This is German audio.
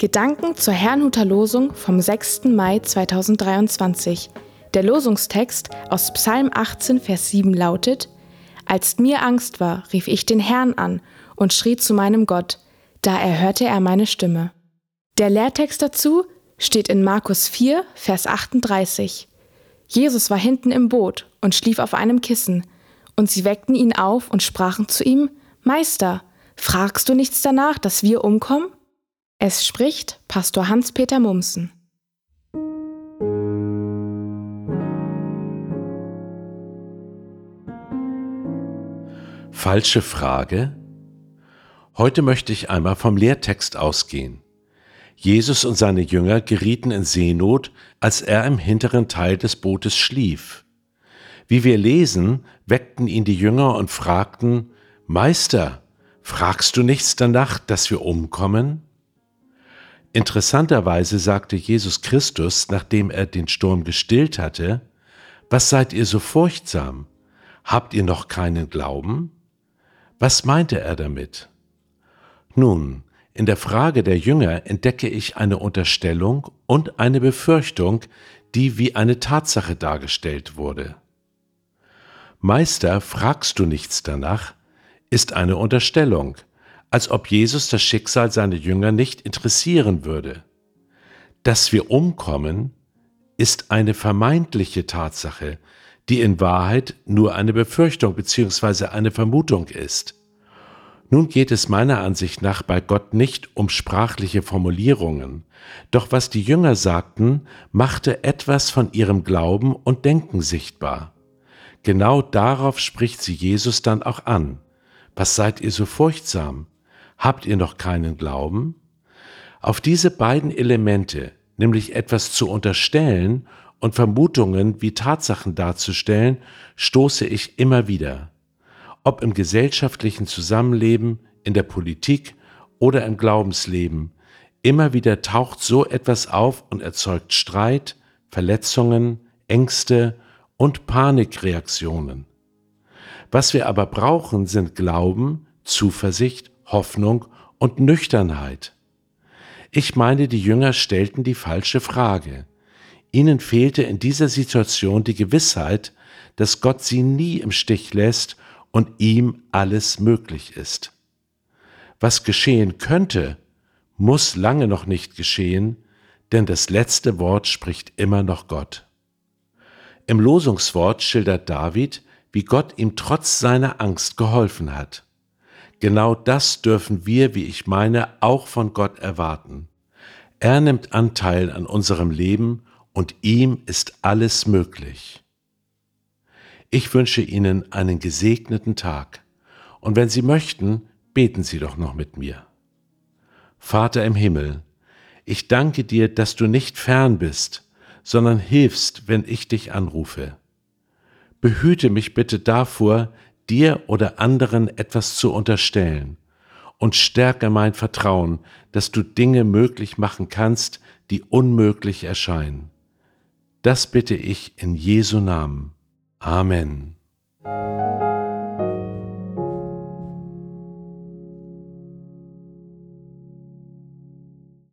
Gedanken zur Herrnhuter Losung vom 6. Mai 2023. Der Losungstext aus Psalm 18, Vers 7 lautet: Als mir Angst war, rief ich den Herrn an und schrie zu meinem Gott, da erhörte er meine Stimme. Der Lehrtext dazu steht in Markus 4, Vers 38. Jesus war hinten im Boot und schlief auf einem Kissen, und sie weckten ihn auf und sprachen zu ihm: Meister, fragst du nichts danach, dass wir umkommen? Es spricht Pastor Hans-Peter Mumsen. Falsche Frage? Heute möchte ich einmal vom Lehrtext ausgehen. Jesus und seine Jünger gerieten in Seenot, als er im hinteren Teil des Bootes schlief. Wie wir lesen, weckten ihn die Jünger und fragten, Meister, fragst du nichts danach, dass wir umkommen? Interessanterweise sagte Jesus Christus, nachdem er den Sturm gestillt hatte, Was seid ihr so furchtsam? Habt ihr noch keinen Glauben? Was meinte er damit? Nun, in der Frage der Jünger entdecke ich eine Unterstellung und eine Befürchtung, die wie eine Tatsache dargestellt wurde. Meister, fragst du nichts danach, ist eine Unterstellung, als ob Jesus das Schicksal seiner Jünger nicht interessieren würde. Dass wir umkommen, ist eine vermeintliche Tatsache, die in Wahrheit nur eine Befürchtung bzw. eine Vermutung ist. Nun geht es meiner Ansicht nach bei Gott nicht um sprachliche Formulierungen, doch was die Jünger sagten, machte etwas von ihrem Glauben und Denken sichtbar. Genau darauf spricht sie Jesus dann auch an. Was seid ihr so furchtsam? Habt ihr noch keinen Glauben? Auf diese beiden Elemente, nämlich etwas zu unterstellen und Vermutungen wie Tatsachen darzustellen, stoße ich immer wieder. Ob im gesellschaftlichen Zusammenleben, in der Politik oder im Glaubensleben, immer wieder taucht so etwas auf und erzeugt Streit, Verletzungen, Ängste und Panikreaktionen. Was wir aber brauchen, sind Glauben, Zuversicht Hoffnung und Nüchternheit. Ich meine, die Jünger stellten die falsche Frage. Ihnen fehlte in dieser Situation die Gewissheit, dass Gott sie nie im Stich lässt und ihm alles möglich ist. Was geschehen könnte, muss lange noch nicht geschehen, denn das letzte Wort spricht immer noch Gott. Im Losungswort schildert David, wie Gott ihm trotz seiner Angst geholfen hat. Genau das dürfen wir, wie ich meine, auch von Gott erwarten. Er nimmt Anteil an unserem Leben und ihm ist alles möglich. Ich wünsche Ihnen einen gesegneten Tag und wenn Sie möchten, beten Sie doch noch mit mir. Vater im Himmel, ich danke dir, dass du nicht fern bist, sondern hilfst, wenn ich dich anrufe. Behüte mich bitte davor, dir oder anderen etwas zu unterstellen und stärke mein Vertrauen, dass du Dinge möglich machen kannst, die unmöglich erscheinen. Das bitte ich in Jesu Namen. Amen.